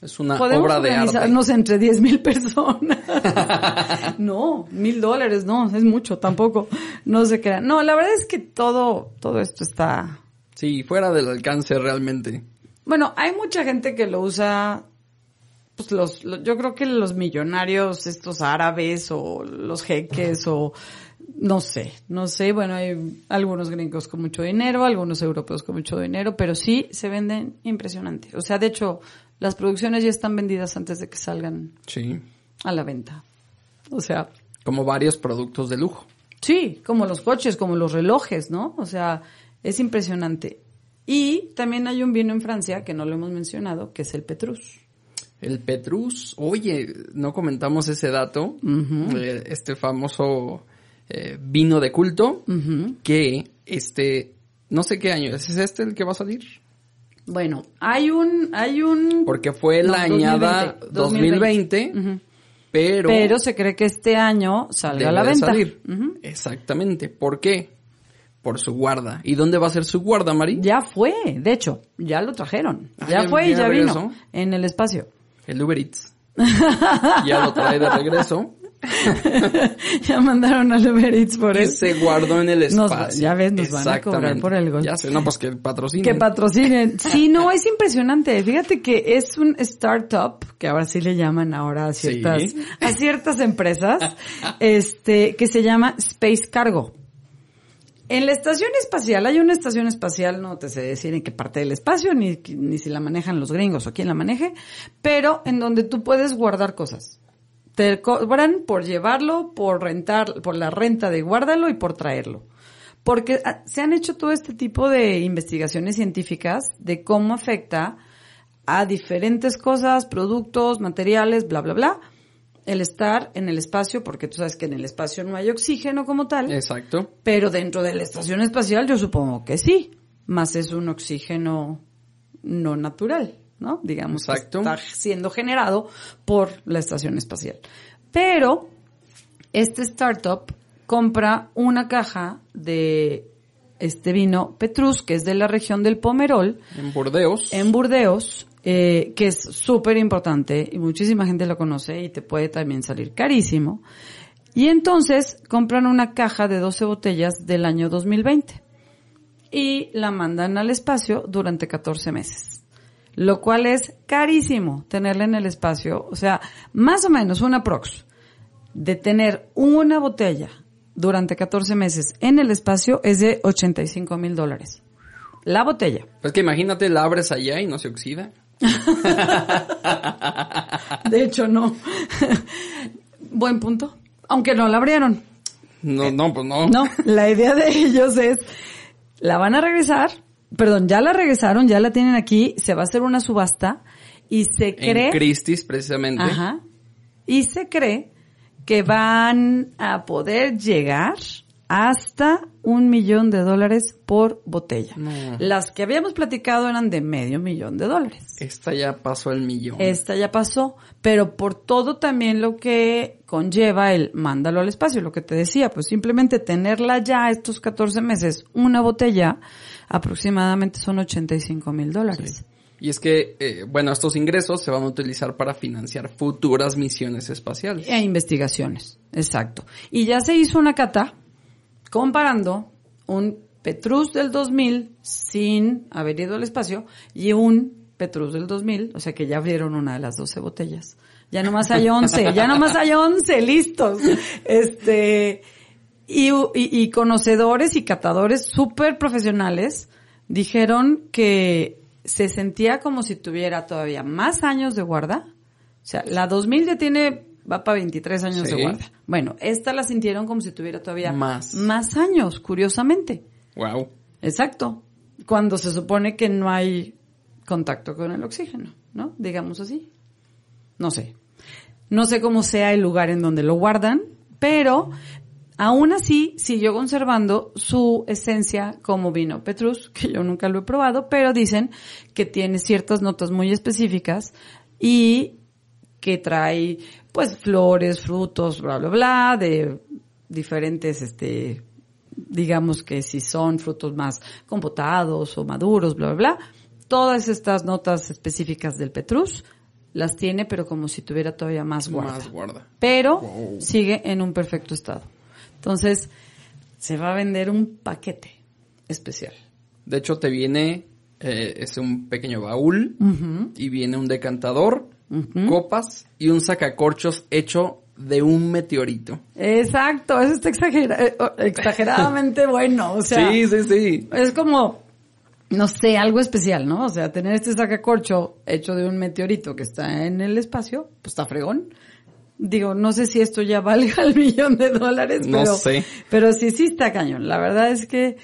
Es una Podemos obra de arte. organizarnos entre 10 mil personas. no, mil dólares, no, es mucho tampoco. No se crean. No, la verdad es que todo, todo esto está Sí, fuera del alcance realmente. Bueno, hay mucha gente que lo usa, pues los, lo- yo creo que los millonarios, estos árabes o los jeques o no sé, no sé, bueno, hay algunos gringos con mucho dinero, algunos europeos con mucho dinero, pero sí se venden impresionante. O sea, de hecho, las producciones ya están vendidas antes de que salgan Sí. a la venta. O sea, Como varios productos de lujo. Sí, como los coches, como los relojes, ¿no? O sea, es impresionante. Y también hay un vino en Francia que no lo hemos mencionado, que es el Petrus. El Petrus, oye, no comentamos ese dato, eh, este famoso eh, vino de culto, que este, no sé qué año, ¿es este el que va a salir? Bueno, hay un, hay un... Porque fue la añada 2020, pero... Pero se cree que este año salga a la venta. Salir. Exactamente. ¿Por qué? Por su guarda. ¿Y dónde va a ser su guarda, Mari? Ya fue, de hecho, ya lo trajeron. Ah, ya, fue y ya vino en el espacio. El Uber Eats. ya lo trae de regreso. ya mandaron a Uber Eats por eso. se guardó en el espacio. ya ves, nos van a cobrar por el Ya sé, no, pues que patrocinen. Que patrocinen. Sí, no, es impresionante. Fíjate que es un startup, que ahora sí le llaman ahora a ciertas, a ciertas empresas, este, que se llama Space Cargo. En la estación espacial, hay una estación espacial, no te sé decir en qué parte del espacio, ni, ni si la manejan los gringos o quién la maneje, pero en donde tú puedes guardar cosas te cobran por llevarlo, por rentar, por la renta de guárdalo y por traerlo. Porque ah, se han hecho todo este tipo de investigaciones científicas de cómo afecta a diferentes cosas, productos, materiales, bla, bla, bla, el estar en el espacio, porque tú sabes que en el espacio no hay oxígeno como tal. Exacto. Pero dentro de la estación espacial yo supongo que sí, más es un oxígeno no natural. ¿No? Digamos que está siendo generado por la estación espacial. Pero este startup compra una caja de este vino Petrus, que es de la región del Pomerol. En Burdeos. En Burdeos, eh, que es súper importante y muchísima gente lo conoce y te puede también salir carísimo. Y entonces compran una caja de 12 botellas del año 2020 y la mandan al espacio durante 14 meses lo cual es carísimo tenerla en el espacio. O sea, más o menos una prox de tener una botella durante 14 meses en el espacio es de 85 mil dólares. La botella. Pues que imagínate, la abres allá y no se oxida. de hecho, no. Buen punto. Aunque no la abrieron. No, no, pues no. No, la idea de ellos es, la van a regresar, perdón, ya la regresaron, ya la tienen aquí, se va a hacer una subasta y se cree... En Christie's, precisamente. Ajá. Y se cree que van a poder llegar hasta un millón de dólares por botella. Las que habíamos platicado eran de medio millón de dólares. Esta ya pasó el millón. Esta ya pasó, pero por todo también lo que conlleva el mándalo al espacio, lo que te decía, pues simplemente tenerla ya estos 14 meses, una botella, aproximadamente son 85 mil dólares. Y es que, eh, bueno, estos ingresos se van a utilizar para financiar futuras misiones espaciales. E investigaciones, exacto. Y ya se hizo una cata comparando un Petrus del 2000 sin haber ido al espacio y un Petrus del 2000, o sea que ya abrieron una de las 12 botellas. Ya nomás hay 11, ya nomás hay 11 listos. Este, y, y, conocedores y catadores súper profesionales dijeron que se sentía como si tuviera todavía más años de guarda. O sea, la 2000 ya tiene, va para 23 años de guarda. Bueno, esta la sintieron como si tuviera todavía más, más años, curiosamente. Wow. Exacto. Cuando se supone que no hay contacto con el oxígeno, ¿no? Digamos así. No sé. No sé cómo sea el lugar en donde lo guardan, pero Aún así, siguió conservando su esencia como vino Petrus, que yo nunca lo he probado, pero dicen que tiene ciertas notas muy específicas y que trae, pues, flores, frutos, bla, bla, bla, de diferentes, este, digamos que si son frutos más compotados o maduros, bla, bla, bla. Todas estas notas específicas del Petrus las tiene, pero como si tuviera todavía más guarda. Más guarda. Pero sigue en un perfecto estado. Entonces, se va a vender un paquete especial. De hecho, te viene, eh, es un pequeño baúl y viene un decantador, copas y un sacacorchos hecho de un meteorito. Exacto, eso está eh, exageradamente bueno. O sea, sí, sí, sí. Es como, no sé, algo especial, ¿no? O sea, tener este sacacorcho hecho de un meteorito que está en el espacio, pues está fregón. Digo, no sé si esto ya valga el millón de dólares, No pero, sé. pero sí, sí está cañón. La verdad es que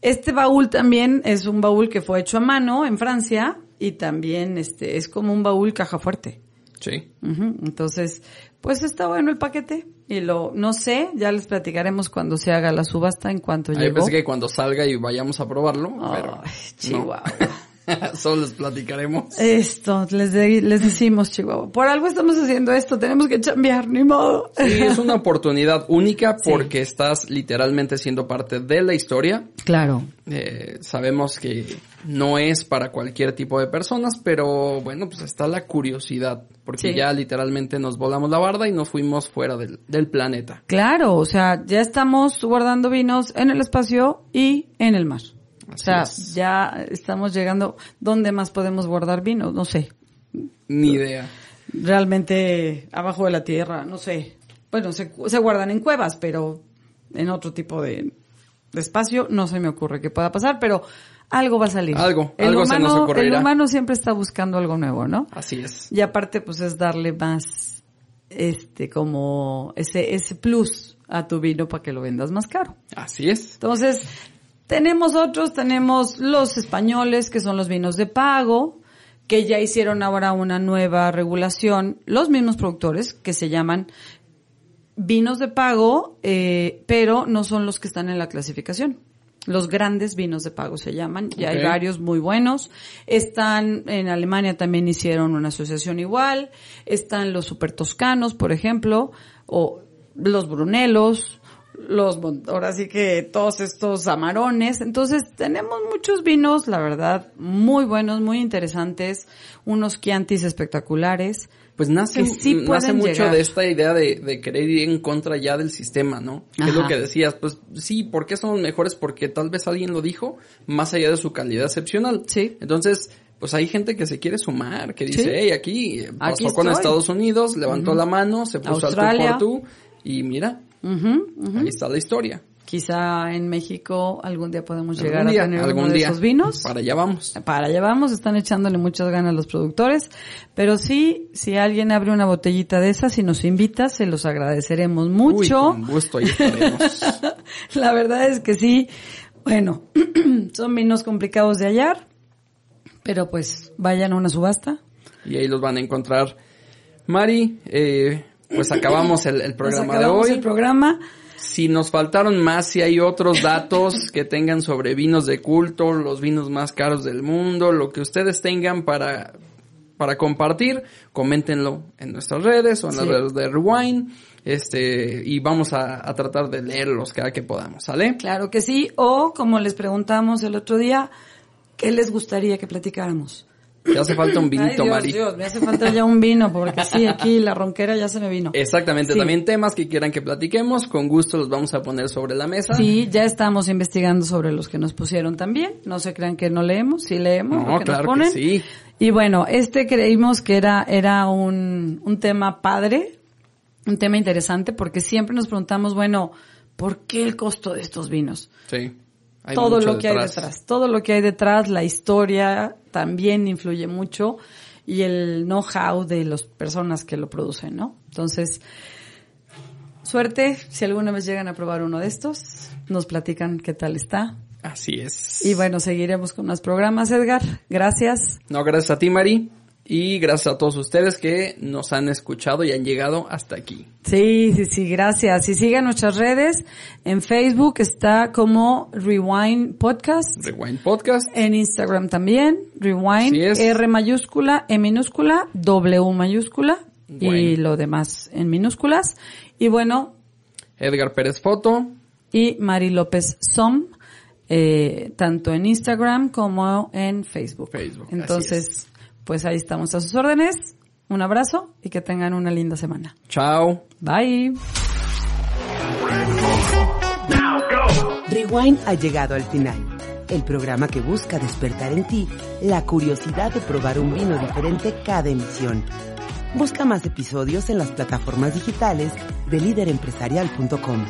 este baúl también es un baúl que fue hecho a mano en Francia y también este es como un baúl caja fuerte. Sí. Entonces, pues está bueno el paquete y lo, no sé, ya les platicaremos cuando se haga la subasta en cuanto Ahí llegó. pensé que cuando salga y vayamos a probarlo, pero no. Solo les platicaremos. Esto, les, de- les decimos, Chihuahua. Por algo estamos haciendo esto, tenemos que chambear, ni modo. Sí, es una oportunidad única Sí. porque estás literalmente siendo parte de la historia. Claro. Eh, sabemos que no es para cualquier tipo de personas, pero bueno, pues está la curiosidad, porque Sí. ya literalmente nos volamos la barda y nos fuimos fuera del, del planeta. Claro, o sea, ya estamos guardando vinos en el espacio y en el mar. O sea, es. ya estamos llegando. ¿Dónde más podemos guardar vinos? No sé. Ni idea. Realmente abajo de la tierra, no sé. Bueno, se, se guardan en cuevas, pero en otro tipo de, de espacio no se me ocurre que pueda pasar, pero algo va a salir. Algo, el algo se humano, nos ocurrirá. El humano siempre está buscando algo nuevo, ¿no? Así es. Y aparte, pues es darle más, este, como ese, ese plus a tu vino para que lo vendas más caro. Así es. Entonces, tenemos otros, tenemos los españoles, que son los vinos de pago, que ya hicieron ahora una nueva regulación, los mismos productores, que se llaman vinos de pago, eh, pero no son los que están en la clasificación. Los grandes vinos de pago se llaman, y hay varios muy buenos. Están, en Alemania también hicieron una asociación igual, están los super toscanos, por ejemplo, o los brunelos, los, ahora sí que todos estos amarones. Entonces tenemos muchos vinos, la verdad, muy buenos, muy interesantes, unos Chiantis espectaculares. Pues nace, sí nace mucho llegar. de esta idea de, de querer ir en contra ya del sistema, ¿no? Que es lo que decías, pues sí, ¿por qué son mejores? Porque tal vez alguien lo dijo, más allá de su calidad excepcional. Sí. Entonces, pues hay gente que se quiere sumar, que dice, Sí. hey, aquí eh, pasó Aquí con estoy. Estados Unidos, levantó la mano, se puso Australia. al tú por tú, y mira, Ujú, ujú. ahí está la historia. Quizá en México algún día podemos llegar día, a tener algún uno de esos vinos. Para allá vamos. Para allá vamos, están echándole muchas ganas los productores, pero sí, si alguien abre una botellita de esas y nos invita, se los agradeceremos Uy, mucho. con gusto ahí estaremos. La verdad es que sí, bueno, son vinos complicados de hallar, pero pues vayan a una subasta. y ahí los van a encontrar. Mari, eh, pues acabamos el, el Nos programa de acabamos hoy. el programa. Si nos faltaron más, si hay otros datos que tengan sobre vinos de culto, los vinos más caros del mundo, lo que ustedes tengan para, para compartir, coméntenlo en nuestras redes o en las redes de Rewind, este, y vamos a, a tratar de leerlos cada que podamos, ¿sale? Claro que sí, o como les preguntamos el otro día, ¿qué les gustaría que platicáramos? Te hace falta un Ay, vinito, Dios, Mari. Dios, me hace falta ya un vino, porque sí, aquí la ronquera ya se me vino. Exactamente, Sí. también temas que quieran que platiquemos, con gusto los vamos a poner sobre la mesa. Sí, ya estamos investigando sobre los que nos pusieron también. No se crean que no leemos, sí leemos No, lo que claro nos que ponen. sí. Y bueno, este creímos que era, era un, un tema padre, un tema interesante, porque siempre nos preguntamos, bueno, ¿por qué el costo de estos vinos? Sí. Hay todo lo que hay detrás, todo lo que hay detrás, la historia también influye mucho y el know-how de las personas que lo producen, ¿no? Entonces, suerte, si alguna vez llegan a probar uno de estos, nos platican qué tal está. Así es. Y bueno, seguiremos con más programas, Edgar. Gracias. No, gracias a ti, Mari. Y gracias a todos ustedes que nos han escuchado y han llegado hasta aquí. Sí, sí, sí, gracias. Y sigan nuestras redes. En Facebook está como Rewind Podcast. Rewind Podcast. En Instagram también, Rewind, es. R mayúscula, E minúscula, W mayúscula y lo demás en minúsculas. Y bueno, Edgar Pérez Foto. y Mari López Som, eh, tanto en Instagram como en Facebook. Facebook, Entonces, pues ahí estamos a sus órdenes. Un abrazo y que tengan una linda semana. Chao. Bye. Rewind ha llegado al final. El programa que busca despertar en ti la curiosidad de probar un vino diferente cada emisión. Busca más episodios en las plataformas digitales de líderempresarial.com.